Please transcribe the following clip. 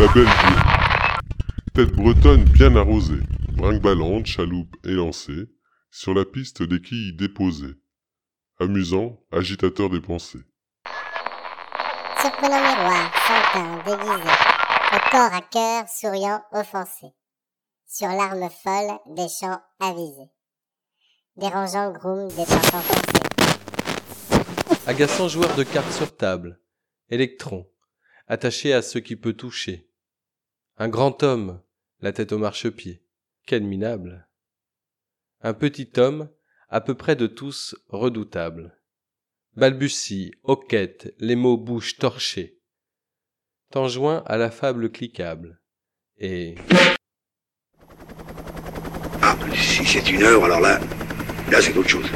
la belle vie. Tête bretonne bien arrosée, brinque-ballante, chaloupe élancée, sur la piste des quilles déposées. Amusant, agitateur des pensées. Surprenant miroir, fantin, déguisé, au corps à cœur, souriant, offensé. Sur l'arme folle, des chants avisés. Dérangeant groom des parfums foncés. Agaçant joueur de cartes sur table. Électron, attaché à ce qui peut toucher. Un grand homme, la tête au marchepied. Quel minable. Un petit homme, à peu près de tous redoutable. Balbutie, hoquette, les mots bouche torchés. T'en joint à la fable cliquable. Et Ah, si c'est une heure, alors là, là c'est autre chose.